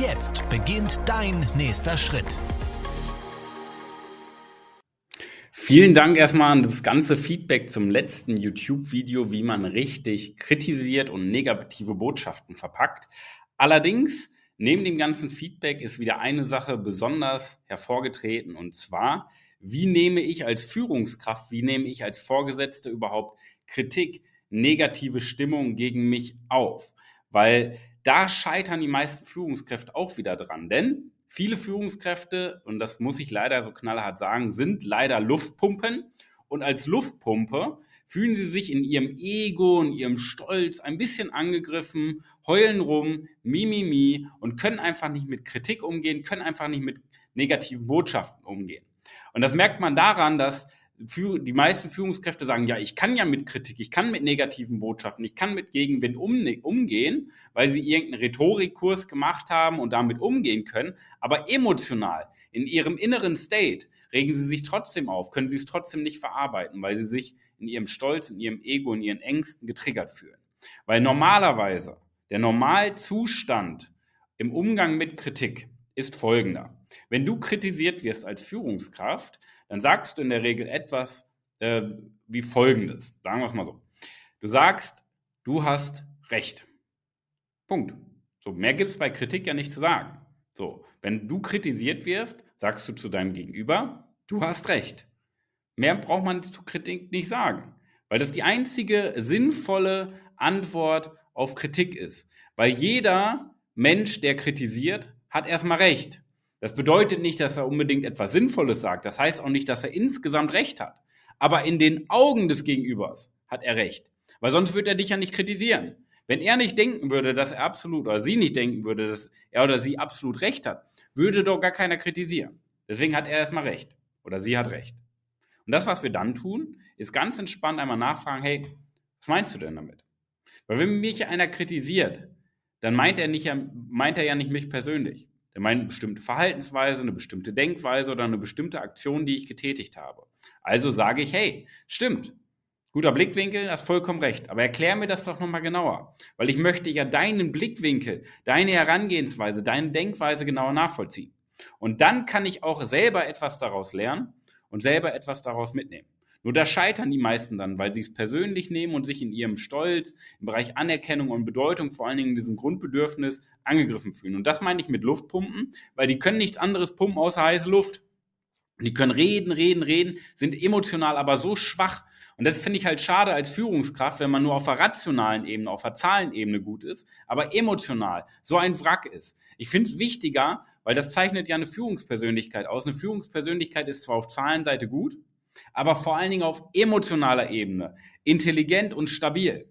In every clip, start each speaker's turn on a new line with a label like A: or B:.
A: Jetzt beginnt dein nächster Schritt.
B: Vielen Dank erstmal an das ganze Feedback zum letzten YouTube-Video, wie man richtig kritisiert und negative Botschaften verpackt. Allerdings, neben dem ganzen Feedback ist wieder eine Sache besonders hervorgetreten und zwar, wie nehme ich als Führungskraft, wie nehme ich als Vorgesetzte überhaupt Kritik, negative Stimmung gegen mich auf? Weil da scheitern die meisten Führungskräfte auch wieder dran, denn Viele Führungskräfte, und das muss ich leider so knallhart sagen, sind leider Luftpumpen. Und als Luftpumpe fühlen sie sich in ihrem Ego und ihrem Stolz ein bisschen angegriffen, heulen rum, mimimi und können einfach nicht mit Kritik umgehen, können einfach nicht mit negativen Botschaften umgehen. Und das merkt man daran, dass die meisten Führungskräfte sagen, ja, ich kann ja mit Kritik, ich kann mit negativen Botschaften, ich kann mit Gegenwind um, umgehen, weil sie irgendeinen Rhetorikkurs gemacht haben und damit umgehen können, aber emotional, in ihrem inneren State, regen sie sich trotzdem auf, können sie es trotzdem nicht verarbeiten, weil sie sich in ihrem Stolz, in ihrem Ego, in ihren Ängsten getriggert fühlen. Weil normalerweise der Normalzustand im Umgang mit Kritik ist folgender. Wenn du kritisiert wirst als Führungskraft, dann sagst du in der Regel etwas äh, wie folgendes. Sagen wir es mal so. Du sagst, du hast Recht. Punkt. So, mehr gibt es bei Kritik ja nicht zu sagen. So, wenn du kritisiert wirst, sagst du zu deinem Gegenüber, du hast Recht. Mehr braucht man zu Kritik nicht sagen, weil das die einzige sinnvolle Antwort auf Kritik ist. Weil jeder Mensch, der kritisiert, hat erstmal Recht. Das bedeutet nicht, dass er unbedingt etwas Sinnvolles sagt. Das heißt auch nicht, dass er insgesamt Recht hat. Aber in den Augen des Gegenübers hat er Recht. Weil sonst würde er dich ja nicht kritisieren. Wenn er nicht denken würde, dass er absolut, oder sie nicht denken würde, dass er oder sie absolut Recht hat, würde doch gar keiner kritisieren. Deswegen hat er erstmal Recht. Oder sie hat Recht. Und das, was wir dann tun, ist ganz entspannt einmal nachfragen, hey, was meinst du denn damit? Weil wenn mich einer kritisiert, dann meint er, nicht, meint er ja nicht mich persönlich. Der meint eine bestimmte Verhaltensweise, eine bestimmte Denkweise oder eine bestimmte Aktion, die ich getätigt habe. Also sage ich, hey, stimmt. Guter Blickwinkel, hast vollkommen recht. Aber erklär mir das doch nochmal genauer. Weil ich möchte ja deinen Blickwinkel, deine Herangehensweise, deine Denkweise genauer nachvollziehen. Und dann kann ich auch selber etwas daraus lernen und selber etwas daraus mitnehmen. Nur da scheitern die meisten dann, weil sie es persönlich nehmen und sich in ihrem Stolz, im Bereich Anerkennung und Bedeutung, vor allen Dingen in diesem Grundbedürfnis, angegriffen fühlen. Und das meine ich mit Luftpumpen, weil die können nichts anderes pumpen außer heiße Luft. Die können reden, reden, reden, sind emotional aber so schwach. Und das finde ich halt schade als Führungskraft, wenn man nur auf der rationalen Ebene, auf der Zahlenebene gut ist, aber emotional so ein Wrack ist. Ich finde es wichtiger, weil das zeichnet ja eine Führungspersönlichkeit aus. Eine Führungspersönlichkeit ist zwar auf Zahlenseite gut, aber vor allen Dingen auf emotionaler Ebene, intelligent und stabil.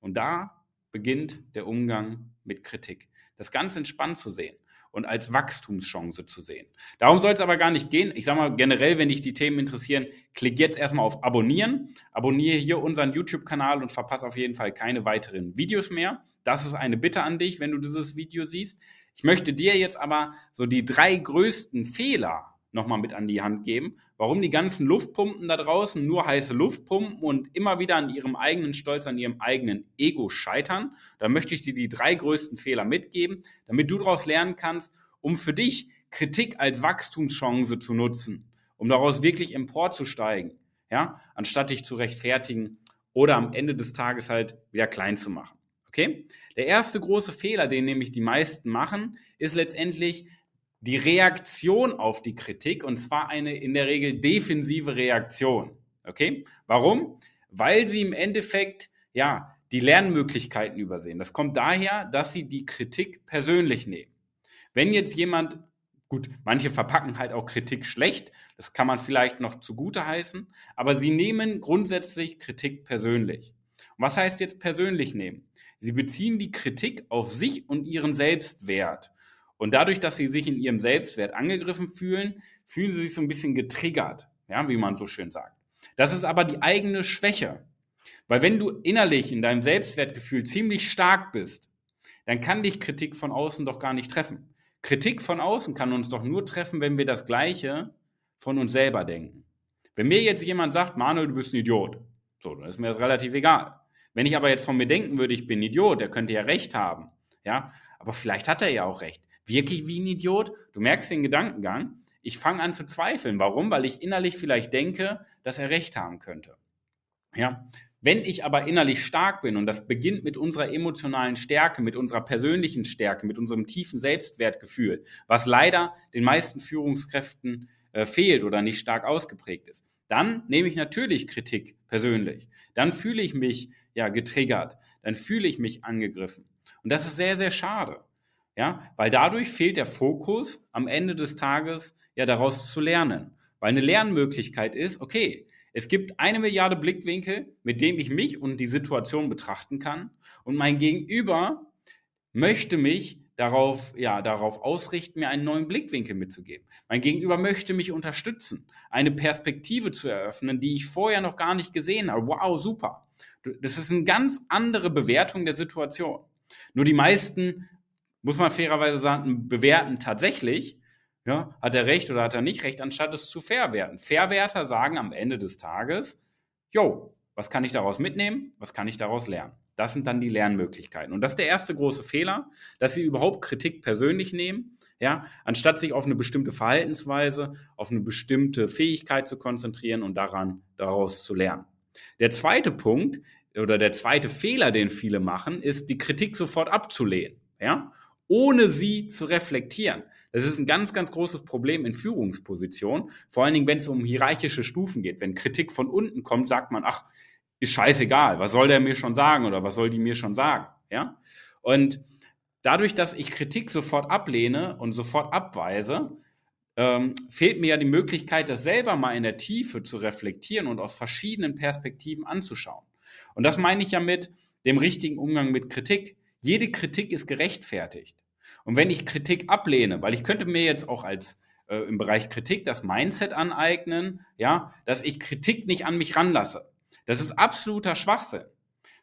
B: Und da beginnt der Umgang mit Kritik. Das ganz entspannt zu sehen und als Wachstumschance zu sehen. Darum soll es aber gar nicht gehen. Ich sage mal generell, wenn dich die Themen interessieren, klick jetzt erstmal auf Abonnieren. Abonniere hier unseren YouTube-Kanal und verpasse auf jeden Fall keine weiteren Videos mehr. Das ist eine Bitte an dich, wenn du dieses Video siehst. Ich möchte dir jetzt aber so die drei größten Fehler nochmal mit an die Hand geben, warum die ganzen Luftpumpen da draußen nur heiße Luft pumpen und immer wieder an ihrem eigenen Stolz, an ihrem eigenen Ego scheitern. Da möchte ich dir die drei größten Fehler mitgeben, damit du daraus lernen kannst, um für dich Kritik als Wachstumschance zu nutzen, um daraus wirklich emporzusteigen, ja, anstatt dich zu rechtfertigen oder am Ende des Tages halt wieder klein zu machen. Okay? Der erste große Fehler, den nämlich die meisten machen, ist letztendlich, die Reaktion auf die Kritik und zwar eine in der Regel defensive Reaktion. Okay? Warum? Weil sie im Endeffekt ja die Lernmöglichkeiten übersehen. Das kommt daher, dass sie die Kritik persönlich nehmen. Wenn jetzt jemand, gut, manche verpacken halt auch Kritik schlecht, das kann man vielleicht noch zugute heißen, aber sie nehmen grundsätzlich Kritik persönlich. Und was heißt jetzt persönlich nehmen? Sie beziehen die Kritik auf sich und ihren Selbstwert Und dadurch, dass sie sich in ihrem Selbstwert angegriffen fühlen, fühlen sie sich so ein bisschen getriggert, ja, wie man so schön sagt. Das ist aber die eigene Schwäche. Weil wenn du innerlich in deinem Selbstwertgefühl ziemlich stark bist, dann kann dich Kritik von außen doch gar nicht treffen. Kritik von außen kann uns doch nur treffen, wenn wir das Gleiche von uns selber denken. Wenn mir jetzt jemand sagt, Manuel, du bist ein Idiot, so, dann ist mir das relativ egal. Wenn ich aber jetzt von mir denken würde, ich bin ein Idiot, der könnte ja recht haben, ja, aber vielleicht hat er ja auch recht. Wirklich wie ein Idiot? Du merkst den Gedankengang. Ich fange an zu zweifeln. Warum? Weil ich innerlich vielleicht denke, dass er recht haben könnte. Ja, wenn ich aber innerlich stark bin, und das beginnt mit unserer emotionalen Stärke, mit unserer persönlichen Stärke, mit unserem tiefen Selbstwertgefühl, was leider den meisten Führungskräften äh, fehlt oder nicht stark ausgeprägt ist, dann nehme ich natürlich Kritik persönlich. Dann fühle ich mich ja getriggert. Dann fühle ich mich angegriffen. Und das ist sehr, sehr schade. Ja, weil dadurch fehlt der Fokus am Ende des Tages ja daraus zu lernen. Weil eine Lernmöglichkeit ist, okay, es gibt eine Milliarde Blickwinkel, mit dem ich mich und die Situation betrachten kann. Und mein Gegenüber möchte mich darauf, ja, darauf ausrichten, mir einen neuen Blickwinkel mitzugeben. Mein Gegenüber möchte mich unterstützen, eine Perspektive zu eröffnen, die ich vorher noch gar nicht gesehen habe. Wow, super. Das ist eine ganz andere Bewertung der Situation. Nur die meisten, muss man fairerweise sagen, bewerten tatsächlich, ja, hat er recht oder hat er nicht recht, anstatt es zu verwerten. Verwerter sagen am Ende des Tages, jo, was kann ich daraus mitnehmen? Was kann ich daraus lernen? Das sind dann die Lernmöglichkeiten. Und das ist der erste große Fehler, dass sie überhaupt Kritik persönlich nehmen, ja, anstatt sich auf eine bestimmte Verhaltensweise, auf eine bestimmte Fähigkeit zu konzentrieren und daran daraus zu lernen. Der zweite Punkt oder der zweite Fehler, den viele machen, ist die Kritik sofort abzulehnen, ja, ohne sie zu reflektieren. Das ist ein ganz, ganz großes Problem in Führungspositionen, vor allen Dingen, wenn es um hierarchische Stufen geht. Wenn Kritik von unten kommt, sagt man, ach, ist scheißegal, was soll der mir schon sagen oder was soll die mir schon sagen, ja? Und dadurch, dass ich Kritik sofort ablehne und sofort abweise, ähm, fehlt mir ja die Möglichkeit, das selber mal in der Tiefe zu reflektieren und aus verschiedenen Perspektiven anzuschauen. Und das meine ich ja mit dem richtigen Umgang mit Kritik. Jede Kritik ist gerechtfertigt. Und wenn ich Kritik ablehne, weil ich könnte mir jetzt auch als äh, im Bereich Kritik das Mindset aneignen, ja, dass ich Kritik nicht an mich ranlasse. Das ist absoluter Schwachsinn.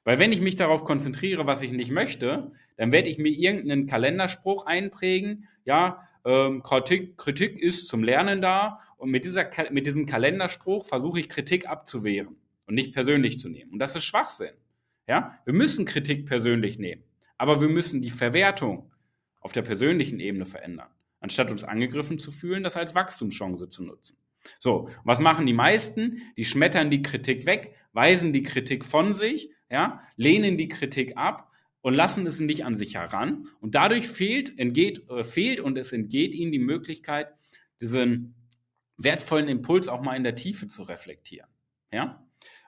B: Weil wenn ich mich darauf konzentriere, was ich nicht möchte, dann werde ich mir irgendeinen Kalenderspruch einprägen, ja, ähm, Kritik, Kritik ist zum Lernen da und mit, dieser, mit diesem Kalenderspruch versuche ich Kritik abzuwehren und nicht persönlich zu nehmen. Und das ist Schwachsinn. Ja, wir müssen Kritik persönlich nehmen, aber wir müssen die Verwertung auf der persönlichen Ebene verändern, anstatt uns angegriffen zu fühlen, das als Wachstumschance zu nutzen. So, was machen die meisten? Die schmettern die Kritik weg, weisen die Kritik von sich, ja, lehnen die Kritik ab und lassen es nicht an sich heran. Und dadurch fehlt, entgeht, äh, fehlt und es entgeht ihnen die Möglichkeit, diesen wertvollen Impuls auch mal in der Tiefe zu reflektieren. Ja?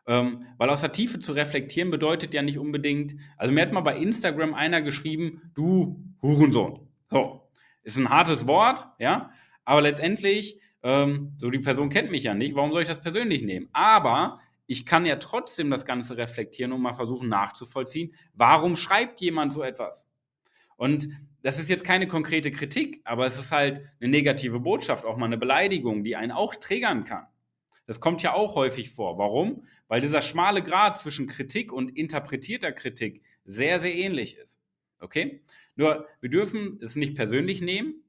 B: Ähm, weil aus der Tiefe zu reflektieren bedeutet ja nicht unbedingt, also mir hat mal bei Instagram einer geschrieben, du Hurensohn. So, ist ein hartes Wort, ja, aber letztendlich ähm, so, die Person kennt mich ja nicht, warum soll ich das persönlich nehmen? Aber ich kann ja trotzdem das Ganze reflektieren und mal versuchen nachzuvollziehen, warum schreibt jemand so etwas? Und das ist jetzt keine konkrete Kritik, aber es ist halt eine negative Botschaft, auch mal eine Beleidigung, die einen auch triggern kann. Das kommt ja auch häufig vor. Warum? Weil dieser schmale Grad zwischen Kritik und interpretierter Kritik sehr, sehr ähnlich ist. Okay? Nur, wir dürfen es nicht persönlich nehmen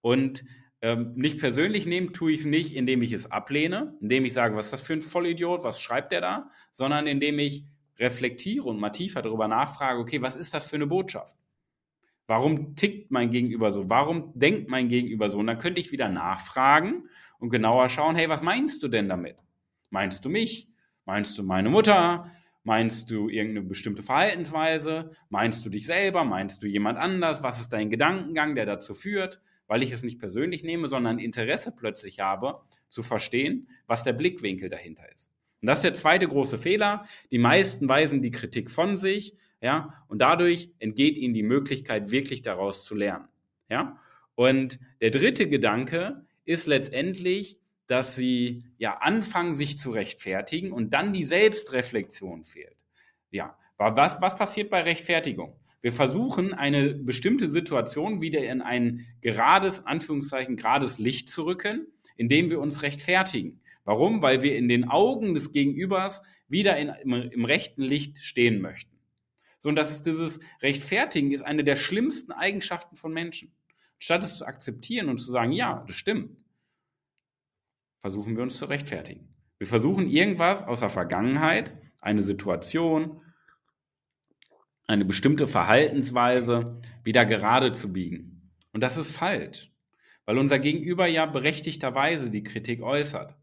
B: und ähm, nicht persönlich nehmen tue ich es nicht, indem ich es ablehne, indem ich sage, was ist das für ein Vollidiot, was schreibt der da, sondern indem ich reflektiere und mal tiefer darüber nachfrage, okay, was ist das für eine Botschaft? Warum tickt mein Gegenüber so? Warum denkt mein Gegenüber so? Und dann könnte ich wieder nachfragen und genauer schauen, hey, was meinst du denn damit? Meinst du mich? Meinst du meine Mutter? Meinst du irgendeine bestimmte Verhaltensweise? Meinst du dich selber? Meinst du jemand anders? Was ist dein Gedankengang, der dazu führt? weil ich es nicht persönlich nehme, sondern Interesse plötzlich habe, zu verstehen, was der Blickwinkel dahinter ist. Und das ist der zweite große Fehler. Die meisten weisen die Kritik von sich, ja, und dadurch entgeht ihnen die Möglichkeit, wirklich daraus zu lernen, ja. Und der dritte Gedanke ist letztendlich, dass sie ja anfangen, sich zu rechtfertigen und dann die Selbstreflexion fehlt. Ja, was, was passiert bei Rechtfertigung? Wir versuchen, eine bestimmte Situation wieder in ein gerades, Anführungszeichen, gerades Licht zu rücken, indem wir uns rechtfertigen. Warum? Weil wir in den Augen des Gegenübers wieder in, im, im rechten Licht stehen möchten. So, und das ist dieses Rechtfertigen ist eine der schlimmsten Eigenschaften von Menschen. Statt es zu akzeptieren und zu sagen, ja, das stimmt, versuchen wir uns zu rechtfertigen. Wir versuchen irgendwas aus der Vergangenheit, eine Situation, eine bestimmte Verhaltensweise wieder gerade zu biegen. Und das ist falsch, weil unser Gegenüber ja berechtigterweise die Kritik äußert.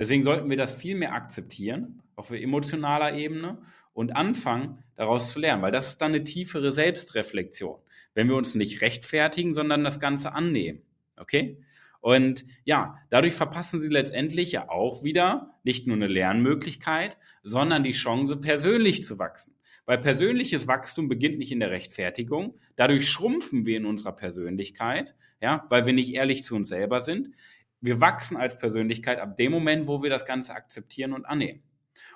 B: Deswegen sollten wir das viel mehr akzeptieren, auf emotionaler Ebene, und anfangen, daraus zu lernen, weil das ist dann eine tiefere Selbstreflexion, wenn wir uns nicht rechtfertigen, sondern das Ganze annehmen. Okay? Und ja, dadurch verpassen sie letztendlich ja auch wieder nicht nur eine Lernmöglichkeit, sondern die Chance, persönlich zu wachsen. Weil persönliches Wachstum beginnt nicht in der Rechtfertigung. Dadurch schrumpfen wir in unserer Persönlichkeit, ja, weil wir nicht ehrlich zu uns selber sind. Wir wachsen als Persönlichkeit ab dem Moment, wo wir das Ganze akzeptieren und annehmen.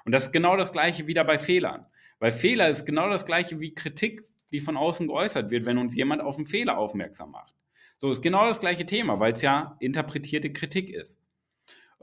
B: Und das ist genau das Gleiche wieder bei Fehlern. Weil Fehler ist genau das Gleiche wie Kritik, die von außen geäußert wird, wenn uns jemand auf einen Fehler aufmerksam macht. So ist genau das gleiche Thema, weil es ja interpretierte Kritik ist.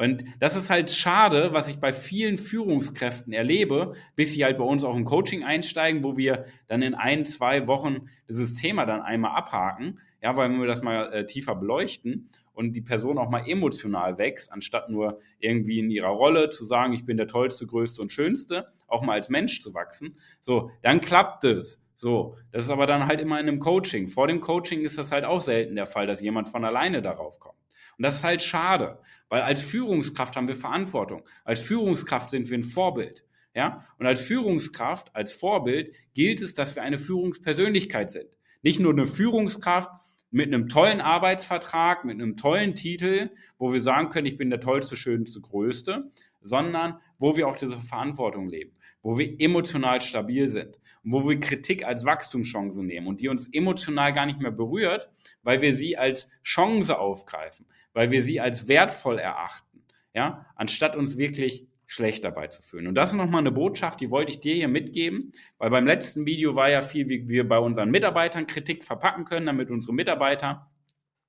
B: Und das ist halt schade, was ich bei vielen Führungskräften erlebe, bis sie halt bei uns auch im Coaching einsteigen, wo wir dann in ein, zwei Wochen dieses Thema dann einmal abhaken. Ja, weil wir das mal äh, tiefer beleuchten und die Person auch mal emotional wächst, anstatt nur irgendwie in ihrer Rolle zu sagen, ich bin der tollste, größte und schönste, auch mal als Mensch zu wachsen. So, dann klappt es. So, das ist aber dann halt immer in einem Coaching. Vor dem Coaching ist das halt auch selten der Fall, dass jemand von alleine darauf kommt. Und das ist halt schade, weil als Führungskraft haben wir Verantwortung. Als Führungskraft sind wir ein Vorbild. Ja? Und als Führungskraft, als Vorbild gilt es, dass wir eine Führungspersönlichkeit sind. Nicht nur eine Führungskraft, mit einem tollen Arbeitsvertrag, mit einem tollen Titel, wo wir sagen können, ich bin der tollste, schönste, größte, sondern wo wir auch diese Verantwortung leben, wo wir emotional stabil sind und wo wir Kritik als Wachstumschance nehmen und die uns emotional gar nicht mehr berührt, weil wir sie als Chance aufgreifen, weil wir sie als wertvoll erachten, ja, anstatt uns wirklich schlecht dabei zu fühlen. Und das ist nochmal eine Botschaft, die wollte ich dir hier mitgeben, weil beim letzten Video war ja viel, wie wir bei unseren Mitarbeitern Kritik verpacken können, damit unsere Mitarbeiter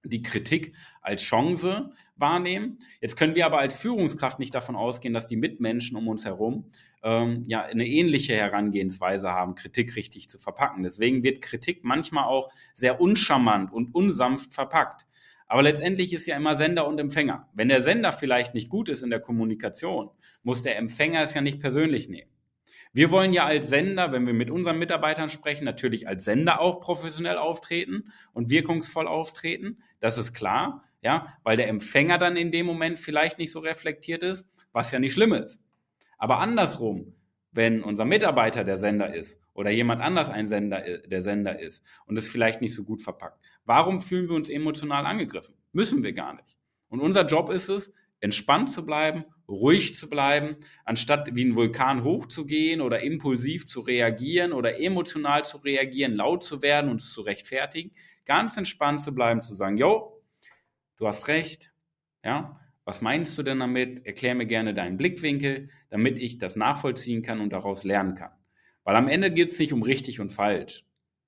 B: die Kritik als Chance wahrnehmen. Jetzt können wir aber als Führungskraft nicht davon ausgehen, dass die Mitmenschen um uns herum ähm, ja eine ähnliche Herangehensweise haben, Kritik richtig zu verpacken. Deswegen wird Kritik manchmal auch sehr uncharmant und unsanft verpackt. Aber letztendlich ist ja immer Sender und Empfänger. Wenn der Sender vielleicht nicht gut ist in der Kommunikation, muss der Empfänger es ja nicht persönlich nehmen. Wir wollen ja als Sender, wenn wir mit unseren Mitarbeitern sprechen, natürlich als Sender auch professionell auftreten und wirkungsvoll auftreten. Das ist klar, ja, weil der Empfänger dann in dem Moment vielleicht nicht so reflektiert ist, was ja nicht schlimm ist. Aber andersrum, wenn unser Mitarbeiter der Sender ist oder jemand anders ein Sender, äh, der Sender ist und es vielleicht nicht so gut verpackt. Warum fühlen wir uns emotional angegriffen? Müssen wir gar nicht. Und unser Job ist es, entspannt zu bleiben, ruhig zu bleiben, anstatt wie ein Vulkan hochzugehen oder impulsiv zu reagieren oder emotional zu reagieren, laut zu werden, und zu rechtfertigen, ganz entspannt zu bleiben, zu sagen, yo, du hast recht, ja, was meinst du denn damit? Erklär mir gerne deinen Blickwinkel, damit ich das nachvollziehen kann und daraus lernen kann. Weil am Ende geht es nicht um richtig und falsch.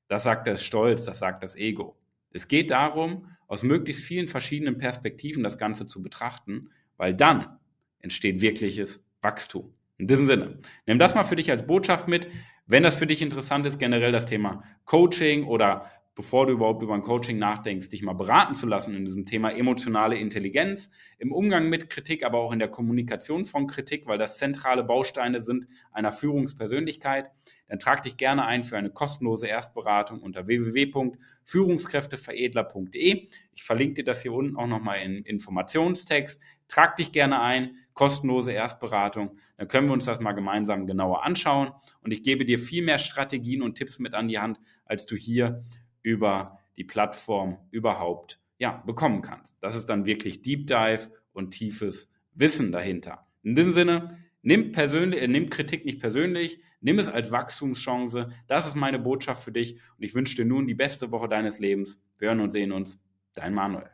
B: Das sagt der Stolz, das sagt das Ego. Es geht darum, aus möglichst vielen verschiedenen Perspektiven das Ganze zu betrachten, weil dann entsteht wirkliches Wachstum. In diesem Sinne, nimm das mal für dich als Botschaft mit. Wenn das für dich interessant ist, generell das Thema Coaching oder bevor du überhaupt über ein Coaching nachdenkst, dich mal beraten zu lassen in diesem Thema emotionale Intelligenz, im Umgang mit Kritik, aber auch in der Kommunikation von Kritik, weil das zentrale Bausteine sind einer Führungspersönlichkeit, dann trag dich gerne ein für eine kostenlose Erstberatung unter www.führungskräfteveredler.de. Ich verlinke dir das hier unten auch nochmal in Informationstext. Trag dich gerne ein, kostenlose Erstberatung. Dann können wir uns das mal gemeinsam genauer anschauen und ich gebe dir viel mehr Strategien und Tipps mit an die Hand, als du hier über die Plattform überhaupt ja, bekommen kannst. Das ist dann wirklich Deep Dive und tiefes Wissen dahinter. In diesem Sinne, nimm, persönlich, äh, nimm Kritik nicht persönlich, nimm es als Wachstumschance. Das ist meine Botschaft für dich und ich wünsche dir nun die beste Woche deines Lebens. Wir hören und sehen uns. Dein Manuel.